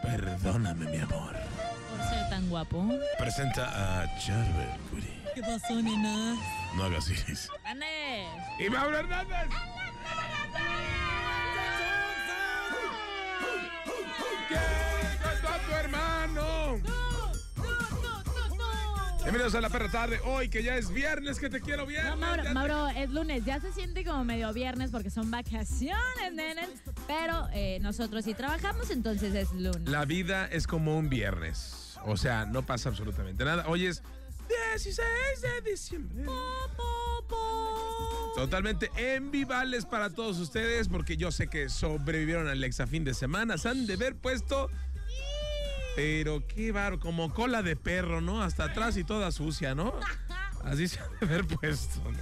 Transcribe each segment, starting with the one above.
Perdóname, mi amor. Por ser tan guapo. Presenta a Charbel Curi. ¿Qué pasó, nena? No hagas iris. ¡Ande! ¡Y Mauro Hernández! ¿Qué contó a tu hermano? Bienvenidos a la perra tarde. Hoy que ya es viernes, que te quiero bien. No, Mauro, Mauro, es lunes. Ya se siente como medio viernes porque son vacaciones, nenes. Pero eh, nosotros sí trabajamos, entonces es lunes. La vida es como un viernes. O sea, no pasa absolutamente nada. Hoy es 16 de diciembre. Totalmente envivales para todos ustedes porque yo sé que sobrevivieron al Lexa fin de semana. Se han de ver puesto. Pero qué baro, como cola de perro, ¿no? Hasta atrás y toda sucia, ¿no? Así se han de ver puesto, ¿no?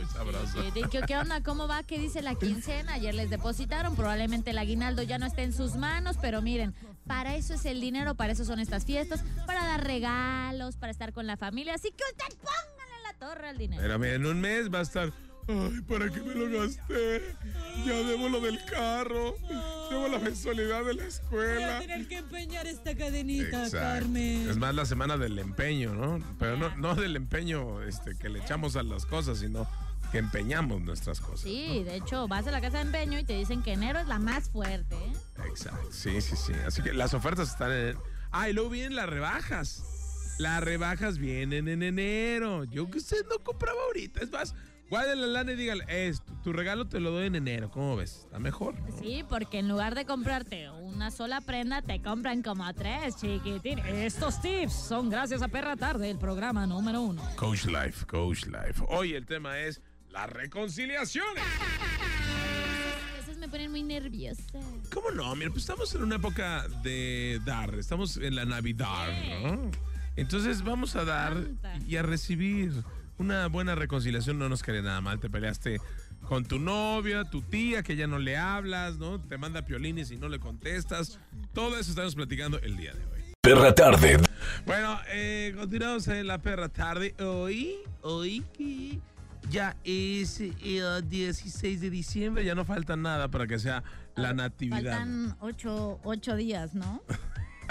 Muy sabroso. Sí, ¿Qué, qué onda? ¿Cómo va? ¿Qué dice la quincena? Ayer les depositaron. Probablemente el aguinaldo ya no esté en sus manos, pero miren, para eso es el dinero, para eso son estas fiestas, para dar regalos, para estar con la familia. Así que usted póngale la torre al dinero. Pero mira, en un mes va a estar. Ay, ¿para qué me lo gasté? Ya debo lo del carro. Debo la mensualidad de la escuela. tener que empeñar esta cadenita, Exacto. Carmen. Es más la semana del empeño, ¿no? Pero no, no del empeño este, que le echamos a las cosas, sino que empeñamos nuestras cosas. Sí, de hecho, vas a la casa de empeño y te dicen que enero es la más fuerte. ¿eh? Exacto. Sí, sí, sí. Así que las ofertas están en. Ah, y luego vienen las rebajas. Las rebajas vienen en enero. Yo que usted no compraba ahorita. Es más, guarde la lana y dígale, esto, tu regalo te lo doy en enero. ¿Cómo ves? Está mejor. ¿no? Sí, porque en lugar de comprarte una sola prenda, te compran como tres, chiquitín. Estos tips son gracias a Perra Tarde, el programa número uno. Coach Life, Coach Life. Hoy el tema es la reconciliación. Esos me ponen muy nerviosa. ¿Cómo no? Mira, pues estamos en una época de dar, estamos en la Navidad, ¿no? Entonces vamos a dar y a recibir una buena reconciliación. No nos quede nada mal. Te peleaste con tu novia, tu tía, que ya no le hablas, ¿no? Te manda piolines y no le contestas. Todo eso estamos platicando el día de hoy. Perra Tarde. Bueno, eh, continuamos en la perra tarde. Hoy, hoy que ya es el 16 de diciembre, ya no falta nada para que sea la natividad. Faltan ocho, ocho días, ¿no?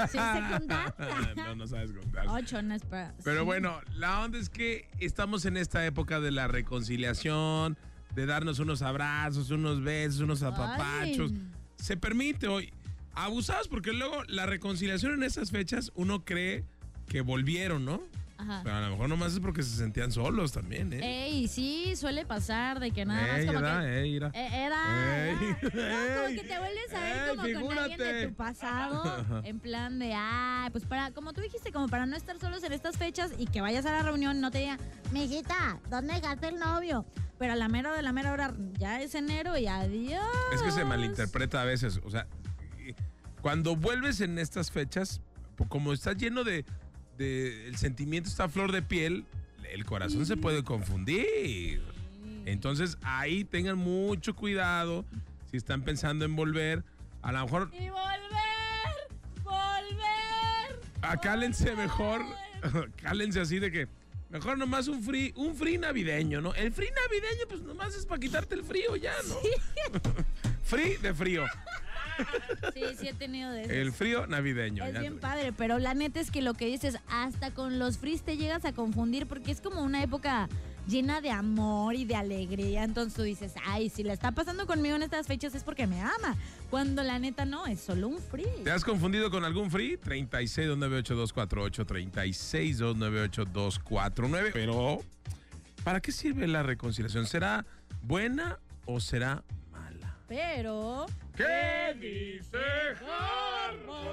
Sí, sé contar. no, no sabes contar. Ocho, no es para... Pero bueno, la onda es que estamos en esta época de la reconciliación, de darnos unos abrazos, unos besos, unos apapachos. Ay. Se permite hoy. Abusados porque luego la reconciliación en esas fechas uno cree que volvieron, ¿no? Ajá. Pero a lo mejor nomás es porque se sentían solos también, ¿eh? Ey, sí, suele pasar de que nada más como era, que... ey, era. Eh, Era, Ey, era. No, como que te vuelves a ver como con alguien de figúrate. tu pasado, en plan de, ay, pues para, como tú dijiste, como para no estar solos en estas fechas y que vayas a la reunión y no te digan, mijita, ¿dónde dejaste el novio? Pero a la mera de la mera hora ya es enero y adiós. Es que se malinterpreta a veces. O sea, cuando vuelves en estas fechas, como está lleno de, de- el sentimiento está a flor de piel, el corazón se puede confundir. Entonces ahí tengan mucho cuidado si están pensando en volver. A lo mejor Y volver, volver. acálense mejor, cálense así de que mejor nomás un free, un free navideño, ¿no? El free navideño pues nomás es para quitarte el frío ya, ¿no? free de frío. Sí, sí he tenido de esos. El frío navideño. Es ya bien padre, pero la neta es que lo que dices, hasta con los fris te llegas a confundir porque es como una época llena de amor y de alegría. Entonces tú dices, ay, si la está pasando conmigo en estas fechas es porque me ama. Cuando la neta no, es solo un free. ¿Te has confundido con algún free? 36298248, 36298249. Pero, ¿para qué sirve la reconciliación? ¿Será buena o será mala? Pero. ¿Qué dice Oh,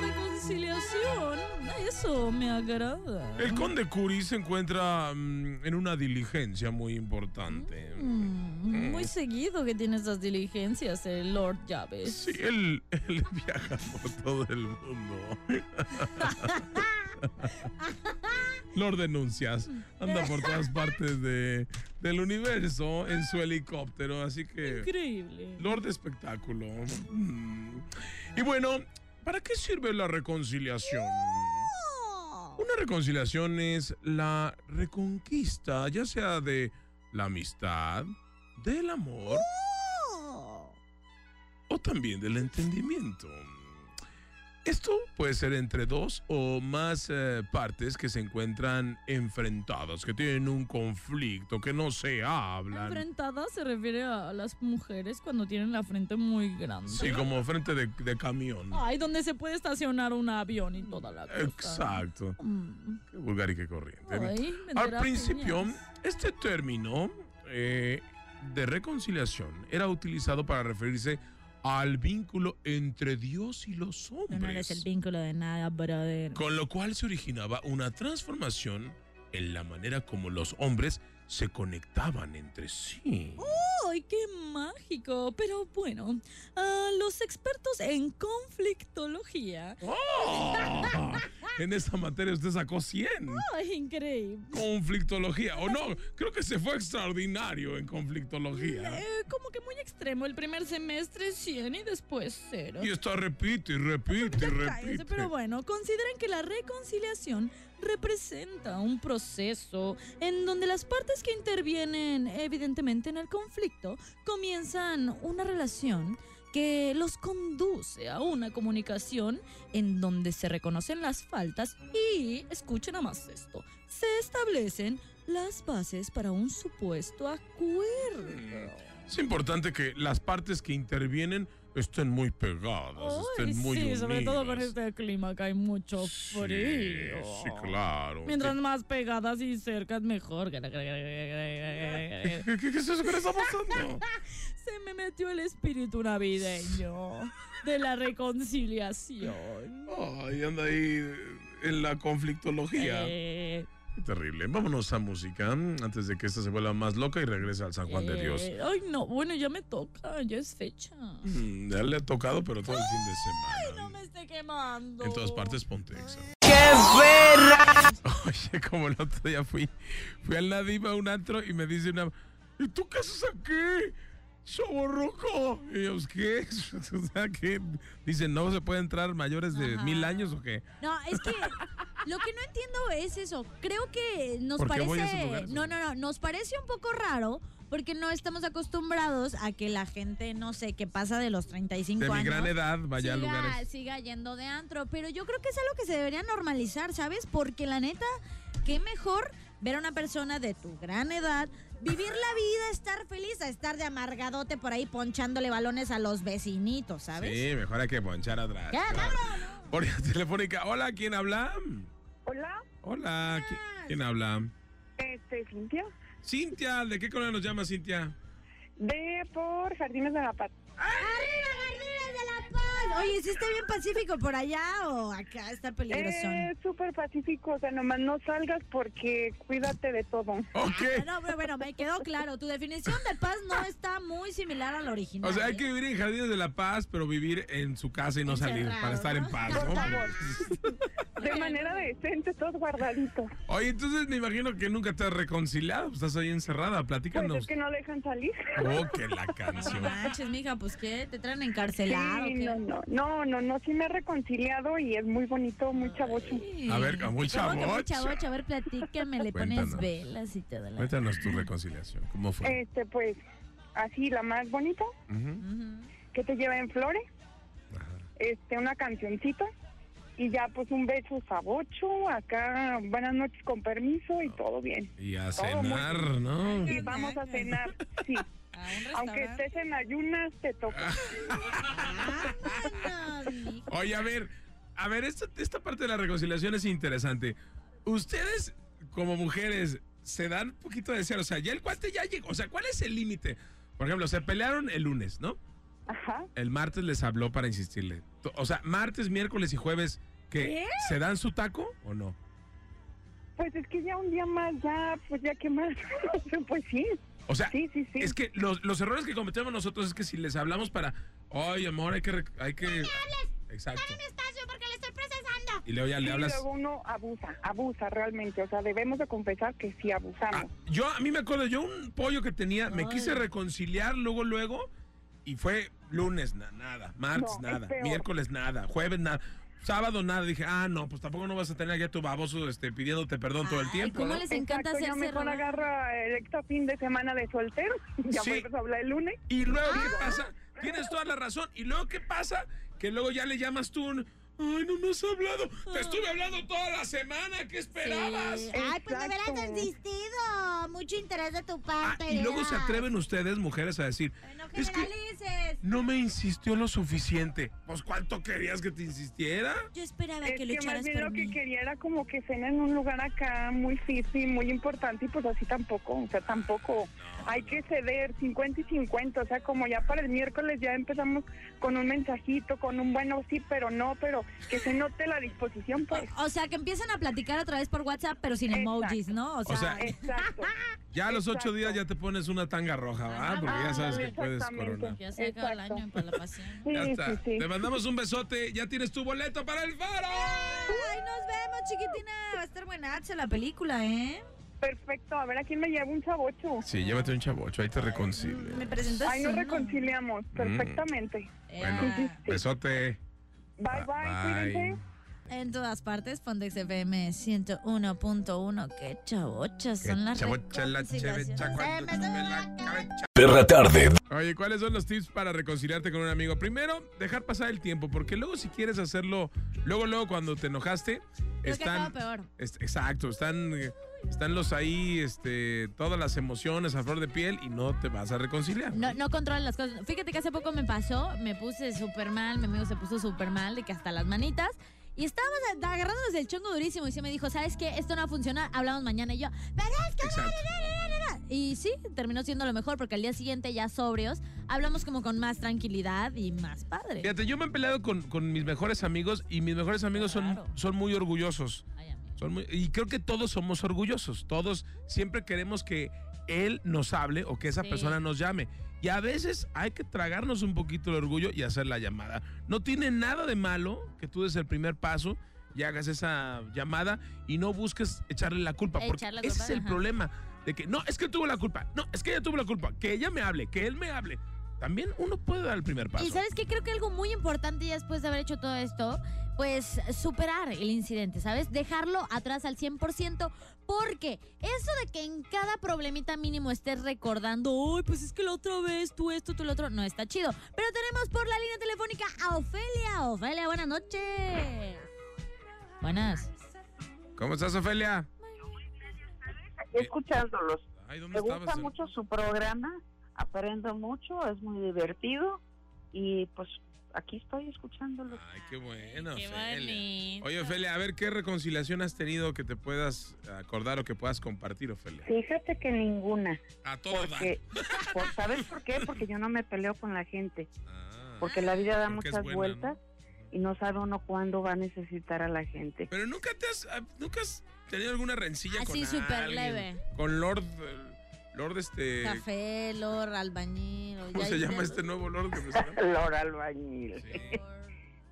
reconciliación. Eso me agrada. El conde Curi se encuentra mm, en una diligencia muy importante. Mm, muy seguido que tiene esas diligencias, el Lord Llaves. Sí, él, él viaja por todo el mundo. Lord Denuncias anda por todas partes de, del universo en su helicóptero, así que... Increíble. Lord Espectáculo. Mm. Y bueno, ¿para qué sirve la reconciliación? Una reconciliación es la reconquista, ya sea de la amistad, del amor o también del entendimiento. Esto puede ser entre dos o más eh, partes que se encuentran enfrentadas, que tienen un conflicto, que no se hablan. Enfrentada se refiere a las mujeres cuando tienen la frente muy grande. Sí, como frente de, de camión. Ay, donde se puede estacionar un avión y toda la cosa. Exacto. Mm. Qué vulgar y qué corriente. Ay, Al principio, piñas. este término eh, de reconciliación era utilizado para referirse al vínculo entre Dios y los Tú no eres hombres. el vínculo de nada, brother. Con lo cual se originaba una transformación en la manera como los hombres se conectaban entre sí. ¡Ay, qué mágico! Pero bueno, ah, los expertos en conflictología. ¡Oh! en esa materia usted sacó 100. ¡Ay, increíble! Conflictología. O no, creo que se fue extraordinario en conflictología. Eh, como que muy extremo. El primer semestre 100 y después cero. Y está repite y repite y repite. pero bueno, consideren que la reconciliación representa un proceso en donde las partes que intervienen evidentemente en el conflicto comienzan una relación que los conduce a una comunicación en donde se reconocen las faltas y, escuchen nada más esto, se establecen las bases para un supuesto acuerdo. Es importante que las partes que intervienen estén muy pegadas, Ay, estén muy sí, sobre todo con unidas. este clima que hay mucho frío. Sí, claro. Mientras ¿Qué, más pegadas y cercas, mejor. Se qué- qué- qué es eso que le está pasando? me metió el espíritu navideño de la reconciliación. Ay, anda ahí en la conflictología. Eh, Qué terrible. Vámonos a música antes de que esta se vuelva más loca y regrese al San Juan de Dios. eh, Ay, no, bueno, ya me toca, ya es fecha. Mm, ya le ha tocado, pero todo el fin de No semana. me esté quemando. En todas partes, Pontexa. ¡Qué verra! Oye, como el otro día fui, fui al Nadiva a un antro y me dice una, ¿y tú qué haces aquí? ¡Chaborroco! Y yo, ¿qué? O sea, ¿qué? Dicen, ¿no se puede entrar mayores de Ajá. mil años o qué? No, es que lo que no entiendo es eso. Creo que nos ¿Por qué voy a esos parece. lugares? No, no, no. Nos parece un poco raro porque no estamos acostumbrados a que la gente, no sé, que pasa de los 35 De mi años. gran edad, vaya a lugares. siga yendo de antro. Pero yo creo que es algo que se debería normalizar, ¿sabes? Porque la neta, qué mejor ver a una persona de tu gran edad vivir la vida, estar feliz, a estar de amargadote por ahí ponchándole balones a los vecinitos, ¿sabes? Sí, mejor hay que ponchar atrás. Ya. Por telefónica. Hola, ¿quién habla? Hola, Hola, ¿qui- ¿quién habla? este, Cintia, Cintia, ¿de qué colonia nos llama Cintia? de por Jardines de la Paz. ¡Arriba, Jardines de la Paz! Oye, ¿sí está bien pacífico por allá o acá está peligroso? Es súper pacífico, o sea, nomás no salgas porque cuídate de todo. Ok. No, bueno, bueno, me quedó claro. Tu definición de paz no está muy similar a la original. O sea, hay ¿eh? que vivir en Jardines de la Paz, pero vivir en su casa y no salir para estar en ¿no? paz. Por ¿no? favor. De manera decente, todo guardadito. Oye, entonces me imagino que nunca te has reconciliado. Estás ahí encerrada. Pues Platícanos. es que no dejan salir. Oh, que la No canción. manches, mija, pues ¿qué? ¿Te traen encarcelado? no, no, no, no, no, sí me he reconciliado y es muy bonito, muy chavocho. A ver, muy ¿cómo que muy chavocho? chavocho? A ver, platícame, le pones velas y todo. La... Cuéntanos tu reconciliación. ¿Cómo fue? Este, pues, así, la más bonita, Ujú. Ujú. que te lleva en flores, Ajá. este, una cancioncita y ya pues un beso sabocho, acá buenas noches con permiso y todo bien. Y a Todo cenar, ¿no? Y vamos a cenar, sí. Aunque estés en ayunas, te toca. Vámonos, mija. Oye, a ver, a ver, esta, esta parte de la reconciliación es interesante. Ustedes, como mujeres, se dan un poquito de cero. O sea, ya el cuate ya llegó. O sea, ¿cuál es el límite? Por ejemplo, se pelearon el lunes, ¿no? Ajá. El martes les habló para insistirle. O sea, martes, miércoles y jueves, ¿que ¿Qué? ¿Se dan su taco o no? Pues es que ya un día más, ya, pues ya que más. pues sí. O sea, Sí, sí, sí. es que los, los errores que cometemos nosotros es que si les hablamos para, ay, amor, hay que... Hay que... Exacto. espacio porque le estoy procesando. Y luego ya le hablas... luego uno abusa, abusa realmente. O sea, debemos de confesar que sí abusamos. Ah, yo, a mí me acuerdo, yo un pollo que tenía, me quise reconciliar luego, luego, y fue lunes, na- nada, martes, No, nada, miércoles, nada, jueves, nada, sábado, nada. Dije, ah, no, pues tampoco no vas a tener ya tu baboso este, pidiéndote perdón todo el tiempo. ¿cómo ¿no? les encanta Exacto, hacerse mejor rogar? agarra el extra fin de semana de soltero. Ya Sí. vuelves a hablar el lunes. Y luego, ¿qué pasa? Tienes toda la razón. Y luego, ¿qué pasa? Que luego ya le llamas tú un, ay, no me has hablado. Te estuve hablando toda la semana, ¿qué esperabas? Sí. Ay, pues veras has insistido. Mucho interés de tu Ah, parte. y luego se atreven ustedes, mujeres, a decir, No es que no me insistió lo suficiente. Pues, ¿cuánto querías que te insistiera? Yo esperaba Es que lo que más echaras bien por lo que quería era como que cena en un lugar acá muy fifi, muy importante y pues así tampoco, o sea, tampoco. Hay que ceder 50 y 50, o sea, como ya para el miércoles ya empezamos con un mensajito, con un bueno sí, pero no, pero que se note la disposición, pues. O sea, que empiezan a platicar otra vez por WhatsApp, pero sin Exacto. emojis, ¿no? O sea, sea, Exacto. Ya a los ocho Exacto. días ya te pones una tanga roja, ¿va? Ah, Porque ya sabes que ándale, puedes exactamente. coronar. ya se acaba el año para la pasión. Sí, Ya está. sí. Te mandamos un besote. Ya tienes tu boleto para el faro. Ay, nos vemos, chiquitina. Va a estar buenaza la película, ¿eh? Perfecto, a ver a quién me lleva un chavocho. Sí, llévate un chavocho, ahí te reconcilio. Me presentas Ay, nos reconciliamos perfectamente. Bueno, Eh, besote. Bye, bye, Bye. cuídense. En todas partes, Pontex FM 101.1. Qué chavochas son las Chavocha la chevecha cuando la cabeza. Perra tarde. Oye, ¿cuáles son los tips para reconciliarte con un amigo? Primero, dejar pasar el tiempo, porque luego si quieres hacerlo, luego, luego cuando te enojaste, Creo que están... acaba peor. es- exacto, están, eh, están los ahí, este, todas las emociones a flor de piel y no te vas a reconciliar. No, no controlan las cosas. Fíjate que hace poco me pasó, me puse súper mal, mi amigo se puso súper mal, de que hasta las manitas. Y estábamos agarrándonos del chongo durísimo y se me dijo, ¿sabes qué? Esto no va a funcionar, hablamos mañana. Y yo, ¿pero es que no, Exacto. no, no, no, no". Y sí, terminó siendo lo mejor porque al día siguiente ya sobrios, hablamos como con más tranquilidad y más padre. Fíjate, yo me he peleado con, con mis mejores amigos y mis mejores amigos son, Claro. son muy orgullosos. Ay. Son muy- y creo que todos somos orgullosos. Todos siempre queremos que él nos hable o que esa Sí. persona nos llame. Y a veces hay que tragarnos un poquito el orgullo y hacer la llamada. No tiene nada de malo que tú des el primer paso y hagas esa llamada y no busques echarle la culpa. Porque ese es el ajá. problema. De que no, es que él tuvo la culpa. No, es que ella tuvo la culpa. Que ella me hable, que él me hable. También uno puede dar el primer paso. Y sabes qué, creo que algo muy importante ya después de haber hecho todo esto, pues superar el incidente, ¿sabes? Dejarlo atrás al 100%, porque eso de que en cada problemita mínimo estés recordando, ay, pues es que la otra vez tú esto, tú lo otro, no está chido. Pero tenemos por la línea telefónica a Ofelia. Ofelia, buenas noches. Buenas. ¿Cómo estás, Ofelia? escuchándolos. Ay, ¿dónde Me gusta mucho su programa, aprendo mucho, es muy divertido y pues aquí estoy escuchándolos. Ay, qué bueno, Qué Ofelia. Oye, Ofelia, a ver qué reconciliación has tenido que te puedas acordar o que puedas compartir, Ofelia. Fíjate que ninguna, A por- ¿sabes por qué? Porque yo no me peleo con la gente, Ah, porque la vida da muchas buena, vueltas y no sabe uno cuándo va a necesitar a la gente. Pero nunca te has, ah, nunca has tenido alguna rencilla Así, con súper leve. Con Lord, eh, Lord este... Café, lor, albañil. ¿Cómo ya se llama este nuevo Lord que mencionaste? Lora Albañil. Sí.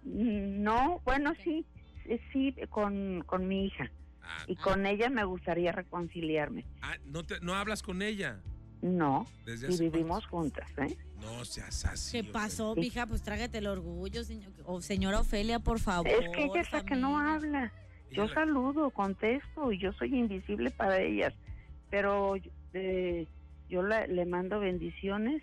No, bueno, sí, sí, sí, con, con mi hija. Ah, Y con ella me gustaría reconciliarme. ah, ¿no, te- ¿no hablas con ella? No, Desde y hace vivimos juntas, ¿eh? cuánto? No seas así. ¿Qué Ofelia. pasó, mija? Pues trágate el orgullo, señor, o señora Ofelia, por favor. Es que ella es la que no habla. Yo la- saludo, contesto y yo soy invisible para ellas. Pero eh, yo la- le mando bendiciones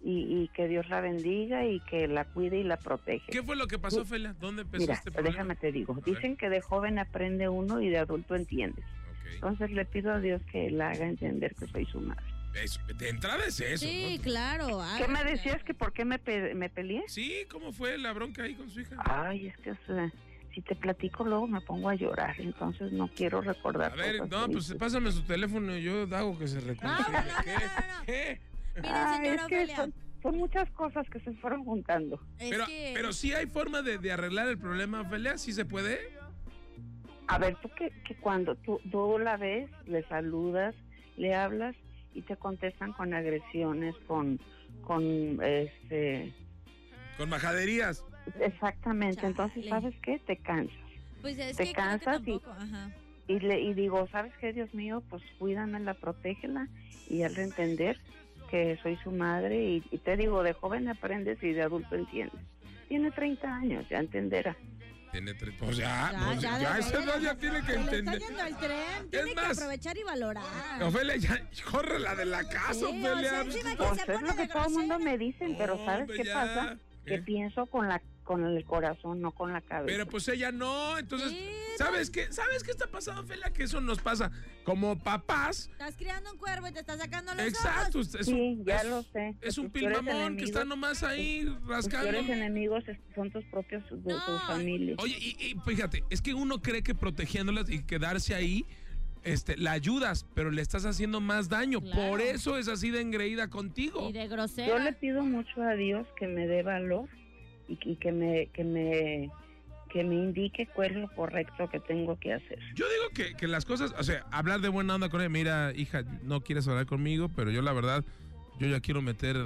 y, y que Dios la bendiga y que la cuide y la protege. ¿Qué fue lo que pasó, Ofelia? ¿Dónde empezó Mira, este problema? déjame te digo. Dicen que de joven aprende uno y de adulto entiendes. Ok. Entonces le pido a Dios que la haga entender que soy su madre. Eso, de entrada es eso. Sí, ¿no? claro. ¿Qué me hágale. decías? ¿Que por qué me, pe- me peleé? Sí, ¿cómo fue la bronca ahí con su hija? Ay, es que o sea, si te platico luego me pongo a llorar, entonces no quiero recordar. A ver, no, pues tristes. pásame su teléfono y yo hago que se reconcilie. no, no, ¿Qué? es que son, son muchas cosas que se fueron juntando. Es Pero, que- pero sí hay forma de, de arreglar el problema, Ofelia, ¿sí se puede? A ver, tú que, que cuando tú, tú la ves, le saludas, le hablas y te contestan con agresiones, con, con este, Con majaderías. Exactamente. Entonces, Chale. ¿sabes qué? Te cansas. Pues es Te que creo que cansas y- tampoco, ajá. Y, le, y digo, ¿sabes qué, Dios mío? Pues cuídamela, protégela y hazle entender que soy su madre. Y, y te digo, de joven aprendes y de adulto entiendes. Tiene 30 años, ya entenderá. Tiene tres. Pues ya, Ya, pues ya, ya, de esa edad ya tiene que entender. Está yendo al tren. Tiene que más, aprovechar y valorar. Ofelia, ya, corre la de la casa, Sí, o Ofelia. sea, encima que Pues es lo que todo el mundo me dicen, pero ¿sabes qué ya. pasa? ¿Qué? Que pienso con la con el corazón, no con la cabeza. Pero pues ella no, entonces, ¿sabes qué? ¿Sabes qué está pasando, Ofelia? Que eso nos pasa como papás. Estás criando un cuervo y te está sacando los Exacto, ojos. es sí, un, ya es- lo sé. es un Tus peores pilmamón que está nomás ahí tus rascando. peores enemigos son tus propios, de No. tu familia. Oye, y, y fíjate, es que uno cree que protegiéndolas y quedarse ahí, este, la ayudas, pero le estás haciendo más daño. Claro. Por eso es así de engreída contigo. Y de Yo le grosera. pido mucho a Dios que me dé valor y, que- y que me que me que me indique cuál es lo correcto que tengo que hacer. Yo digo que, que las cosas, o sea, hablar de buena onda con ella, mira, hija, no quieres hablar conmigo, pero yo la verdad, yo ya quiero meter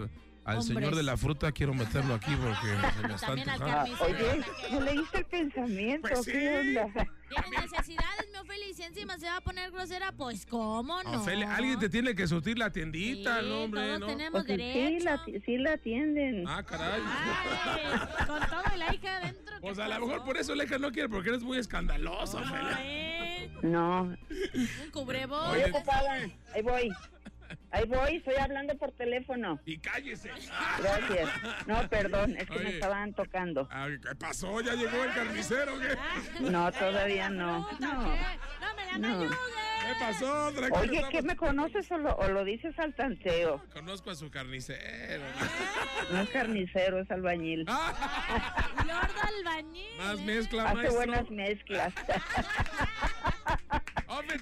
al Hombres. señor de la fruta, quiero meterlo aquí porque se me está También al antojando. carnicero. Oye, ¿no leíste el pensamiento? Pues sí. ¿Qué onda? Tiene necesidades, mi Ofelia, y si encima se va a poner grosera, pues cómo no. Ofelia, alguien te tiene que surtir la tiendita, Sí, no, hombre, todos ¿no? tenemos Pues sí, derecho. la, sí la atienden. Ah, caray. Ay, con todo la hija adentro. Pues ¿qué a lo mejor por eso la hija no quiere, porque eres muy escandalosa, Ofelia. No. un cubrebocas. Oye. Ahí voy. Ahí voy, estoy hablando por teléfono. Y cállese. Gracias. No, perdón, es que Oye. me estaban tocando. Ah, ¿Qué pasó? ¿Ya llegó el carnicero? ¿Qué, No, todavía no. No. me la. ¿Qué pasó? Tranquilo, Oye, ¿qué me conoces o lo, o lo dices al tanteo? Conozco a su carnicero. No es carnicero, es albañil. Ah, Lord albañil. más ¿eh? mezcla, Hace maestro. buenas mezclas.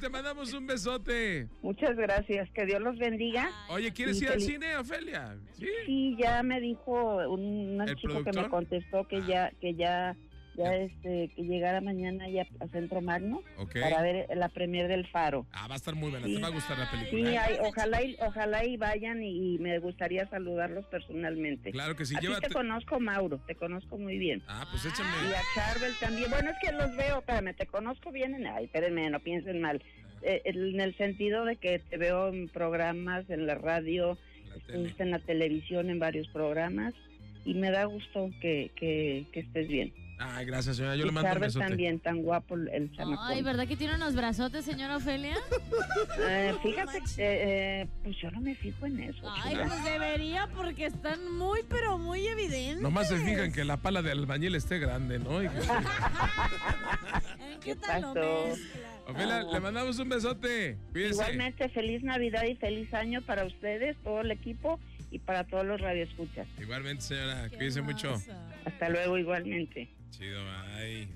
Te mandamos un besote. Muchas gracias. Que Dios los bendiga. Oye, ¿quieres ir al feliz- cine, Ofelia? Sí. Sí, ya me dijo un, un ¿El chico que productor? me contestó que ya, que ya, ya este, que llegara mañana ya a Centro Magno para ver la premier del Faro. Ah, va a estar muy buena. Sí. Te va a gustar la Sí, película. ¿eh? hay- ojalá y, ojalá y vayan y, y me gustaría saludarlos personalmente. Claro que sí. a Llévate. te conozco, Mauro, te conozco muy bien. Ah, pues Y échame. a Charbel también. Bueno, es que los veo, espérame, te conozco bien en... Ay, espérenme, no piensen mal. Eh, en el sentido de que te veo en programas, en la radio, La estuviste en la televisión, en varios programas, y me da gusto que, que, que estés bien. Ay, gracias, señora. Yo le mando un Charbel besote. también, tan guapo el- Ay. ¿verdad que tiene unos brazotes, señora Ofelia? Eh, fíjate, que, eh, pues yo no me fijo en eso. Ay, chula. pues debería porque están muy, pero muy evidentes. Nomás se fijan que la pala de albañil esté grande, ¿no? Y que- ¿En ¿Qué qué tal lo pasó? mezcla? Ofelia, le mandamos un besote. Cuídense. Igualmente, feliz Navidad y feliz año para ustedes, todo el equipo y para todos los radioescuchas. Igualmente, señora. Qué Cuídense mucho. Hasta luego, igualmente. Chido, ay.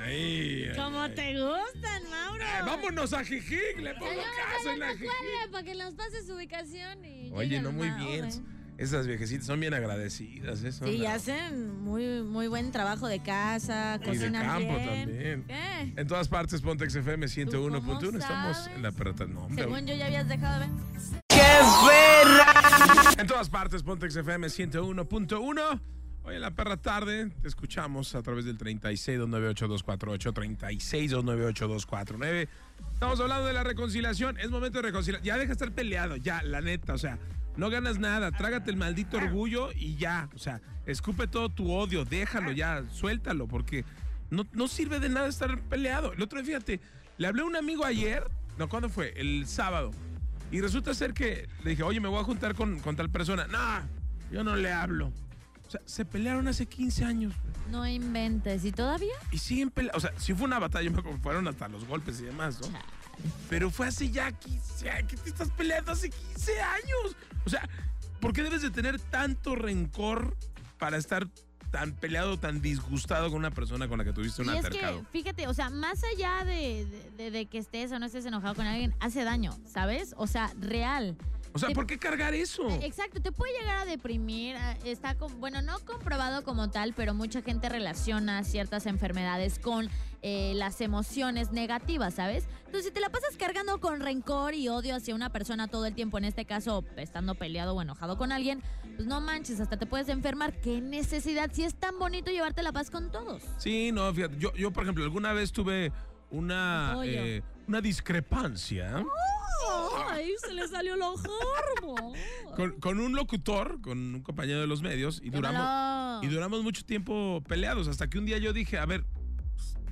Ay, Como ay. te gustan, Mauro. Ay, vámonos a Jijic, le pongo caso en la Jijic. para que nos pase su ubicación y Oye, no muy bien. ¿eh? Esas viejecitas son bien agradecidas, ¿eh? Son Sí, la- hacen muy, muy buen trabajo de casa, Y de cocinan campo bien. también. ¿Qué? En todas partes, Pontex FM 101.1. cómo Estamos en la perrata. No, hombre. Según yo ya habías dejado de ver. En todas partes, Pontex FM 101.1. Hoy en la perra tarde te escuchamos a través del 36298248, 36298249. Estamos hablando de la reconciliación. Es momento de reconciliar. Ya deja de estar peleado, ya, la neta. O sea, no ganas nada. Trágate el maldito orgullo y ya. O sea, escupe todo tu odio. Déjalo ya. Suéltalo porque no, no sirve de nada estar peleado. El otro día, fíjate, le hablé a un amigo ayer. No, ¿cuándo fue? El sábado. Y resulta ser que le dije, oye, me voy a juntar con, con tal persona. No, yo no le hablo. O sea, se pelearon hace 15 años. No inventes. ¿Y todavía? Y siguen peleando. O sea, sí fue una batalla, me acuerdo, fueron hasta los golpes y demás, ¿no? Pero fue hace ya 15 años. ¿Qué te estás peleando hace 15 años? O sea, ¿por qué debes de tener tanto rencor para estar tan peleado, tan disgustado con una persona con la que tuviste un y es altercado? que, fíjate, o sea, más allá de, de- de que estés o no estés enojado con alguien, hace daño, ¿sabes? O sea, real. O sea, Te- ¿por qué cargar eso? Eh, Exacto, te puede llegar a deprimir. Está, con- bueno, no comprobado como tal, pero mucha gente relaciona ciertas enfermedades con eh, las emociones negativas, ¿sabes? Entonces, si te la pasas cargando con rencor y odio hacia una persona todo el tiempo, en este caso, estando peleado o enojado con alguien, pues no manches, hasta te puedes enfermar. ¿Qué necesidad? Si es tan bonito llevarte la paz con todos. Sí, no, fíjate, yo, yo por ejemplo, alguna vez tuve una, eh, una discrepancia ¡Ay, se le salió lo hormo! con, con un locutor, con un compañero de los medios, y duramos, y duramos mucho tiempo peleados, hasta que un día yo dije, a ver,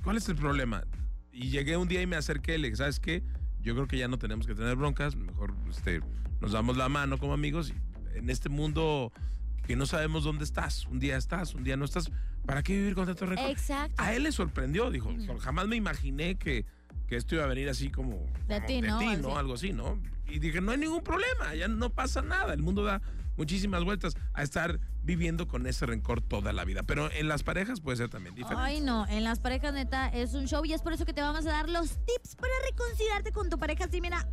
¿cuál es el problema? Y llegué un día y me acerqué y le dije, ¿sabes qué? Yo creo que ya no tenemos que tener broncas, mejor este, nos damos la mano como amigos. y En este mundo que no sabemos dónde estás, un día estás, un día no estás, ¿para qué vivir con tanto rencor? Exacto. A él le sorprendió, dijo, jamás me imaginé que, que esto iba a venir así como De como ti, ¿no? Así. Algo así, ¿no? Y dije, no hay ningún problema, ya no pasa nada, el mundo da muchísimas vueltas a estar viviendo con ese rencor toda la vida, pero en las parejas puede ser también diferente. Ay, no, en las parejas neta es un show y es por eso que te vamos a dar los tips para reconciliarte con tu pareja. Así, mira,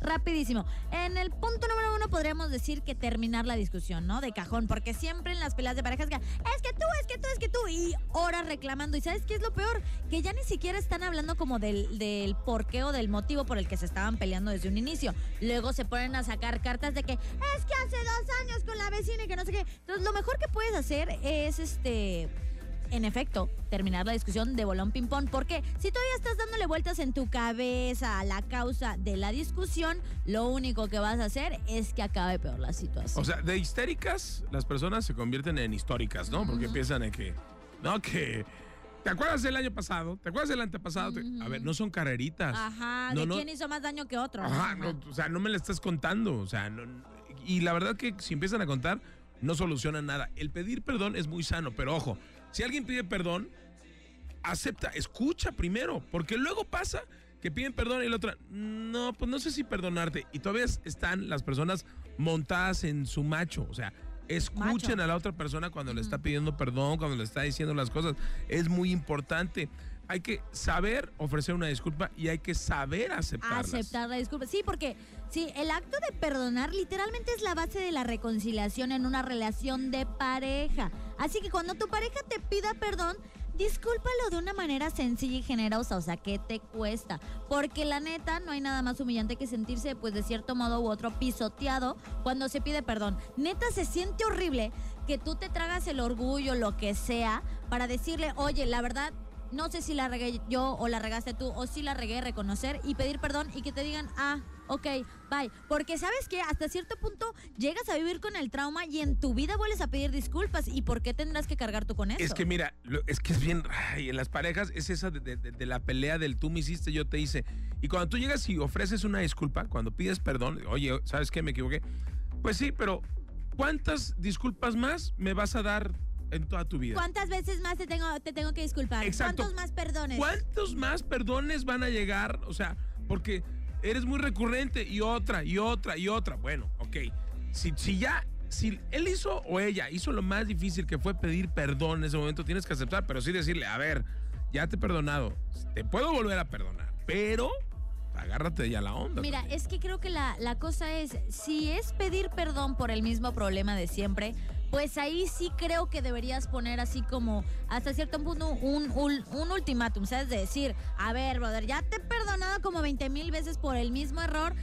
rapidísimo. En el punto número uno podríamos decir que terminar la discusión, ¿no? De cajón, porque siempre en las peleas de parejas es que tú, es que tú, es que tú, y horas reclamando. ¿Y sabes qué es lo peor? Que ya ni siquiera están hablando como del, del porqué o del motivo por el que se estaban peleando desde un inicio. Luego se ponen a sacar cartas de que es que hace dos años con la vecina y que no sé qué. Entonces, lo mejor que puedes hacer es este en efecto, terminar la discusión de bolón ping-pong. Porque si todavía estás dándole vueltas en tu cabeza a la causa de la discusión, lo único que vas a hacer es que acabe peor la situación. O sea, de histéricas, las personas se convierten en históricas, ¿no? Porque piensan en que, no, que, ¿te acuerdas del año pasado? ¿Te acuerdas del antepasado? Te- A ver, no son carreritas. Ajá, No, ¿de no. quién hizo más daño que otro? Ajá, no, o sea, no me la estás contando. O sea, no- y la verdad que si empiezan a contar, no solucionan nada. El pedir perdón es muy sano, pero ojo, si alguien pide perdón, acepta, escucha primero, porque luego pasa que piden perdón y la otra, no, pues no sé si perdonarte. Y todavía están las personas montadas en su macho, o sea, escuchen Macho. a la otra persona cuando le está pidiendo perdón, cuando le está diciendo las cosas. Es muy importante. Hay que saber ofrecer una disculpa y hay que saber aceptarlas. Aceptar la disculpa. Sí, porque sí, el acto de perdonar literalmente es la base de la reconciliación en una relación de pareja. Así que cuando tu pareja te pida perdón, discúlpalo de una manera sencilla y generosa. O sea, ¿qué te cuesta? Porque la neta, no hay nada más humillante que sentirse, pues de cierto modo u otro, pisoteado cuando se pide perdón. Neta, se siente horrible que tú te tragas el orgullo, lo que sea, para decirle, oye, la verdad, no sé si la regué yo o la regaste tú o si la regué, reconocer y pedir perdón y que te digan, ah, ok, bye. Porque sabes que hasta cierto punto llegas a vivir con el trauma y en tu vida vuelves a pedir disculpas. ¿Y por qué tendrás que cargar tú con eso? Es que mira, es que es bien, ay, en las parejas es esa de- de la pelea del tú me hiciste, yo te hice. Y cuando tú llegas y ofreces una disculpa, cuando pides perdón, oye, ¿sabes qué? Me equivoqué. Pues sí, pero ¿cuántas disculpas más me vas a dar en toda tu vida? ¿Cuántas veces más te tengo, te tengo que disculpar? Exacto. ¿Cuántos más perdones? ¿Cuántos más perdones van a llegar? O sea, porque eres muy recurrente y otra y otra y otra. Bueno, ok. Si, si ya, si él hizo o ella hizo lo más difícil que fue pedir perdón en ese momento, tienes que aceptar, pero sí decirle, a ver, ya te he perdonado, te puedo volver a perdonar, pero agárrate ya la onda. Mira, también. es que creo que la, la cosa es, si es pedir perdón por el mismo problema de siempre, pues ahí sí creo que deberías poner así como hasta cierto punto un, un, un ultimátum, ¿sabes? De decir, a ver, brother, ya te he perdonado como 20 mil veces por el mismo error.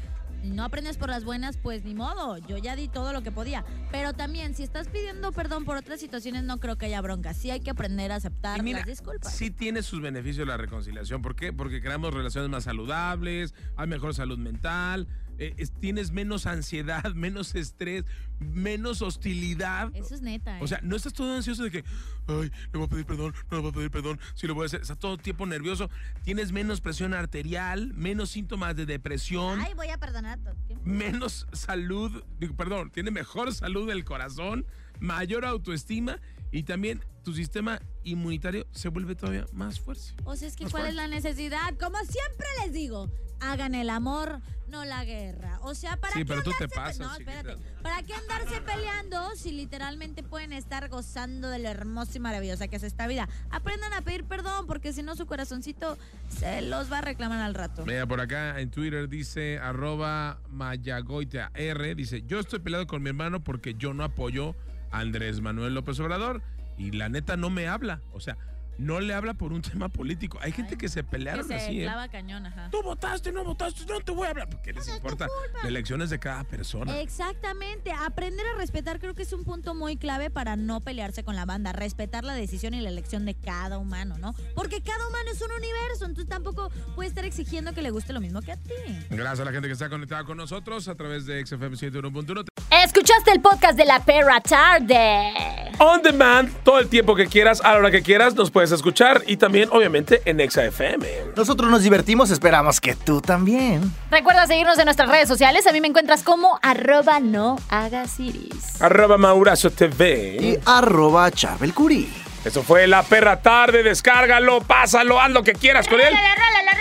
No aprendes por las buenas, pues ni modo. Yo ya di todo lo que podía. Pero también, si estás pidiendo perdón por otras situaciones, no creo que haya bronca. Sí hay que aprender a aceptar mira, las disculpas. sí tiene sus beneficios la reconciliación. ¿Por qué? Porque creamos relaciones más saludables, hay mejor salud mental, eh, es- tienes menos ansiedad, menos estrés, menos hostilidad. Eso es neta. ¿eh? O sea, no estás todo ansioso de que, ay, le voy a pedir perdón, no le voy a pedir perdón, sí lo voy a hacer. Estás todo tiempo nervioso, tienes menos presión arterial, menos síntomas de depresión, Ay, voy a perdonar todo menos salud, digo, perdón, tiene mejor salud del corazón, mayor autoestima y también tu sistema inmunitario se vuelve todavía más fuerte. O sea, es que ¿cuál es la necesidad? Como siempre les digo, hagan el amor, no la guerra. O sea, ¿para Sí, qué pero tú te pasas, No, espérate. ¿Para qué andarse peleando si literalmente pueden estar gozando de lo hermoso y maravillosa que es esta vida? Aprendan a pedir perdón porque si no su corazoncito se los va a reclamar al rato. Mira, por acá en Twitter dice arroba mayagoita R, dice, yo estoy peleado con mi hermano porque yo no apoyo a Andrés Manuel López Obrador y la neta no me habla. O sea, no le habla por un tema político. Hay gente que se Que pelearon se así, ¿eh? clava cañón, ajá. Tú votaste, no votaste, no te voy a hablar. Porque les importa las elecciones de cada persona. Exactamente, aprender a respetar creo que es un punto muy clave para no pelearse con la banda, respetar la decisión y la elección de cada humano, ¿no? Porque cada humano es un universo, entonces tampoco puede estar exigiendo que le guste lo mismo que a ti. Gracias a la gente que está conectada con nosotros a través de XFM 101.1. Escuchaste el podcast de la perra tarde. On demand, todo el tiempo que quieras, a la hora que quieras, nos puedes escuchar y también, obviamente, en Exa FM. Nosotros nos divertimos, esperamos que tú también. Recuerda seguirnos en nuestras redes sociales. A mí me encuentras como arroba no hagas iris. Arroba Maurazo TV. Y arroba Charbel Curí. Eso fue La Perra Tarde. Descárgalo, pásalo, haz lo que quieras con él.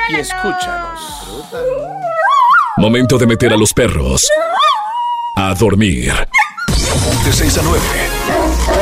Y escúchanos. Momento de meter a los perros a dormir. De 6 a 9.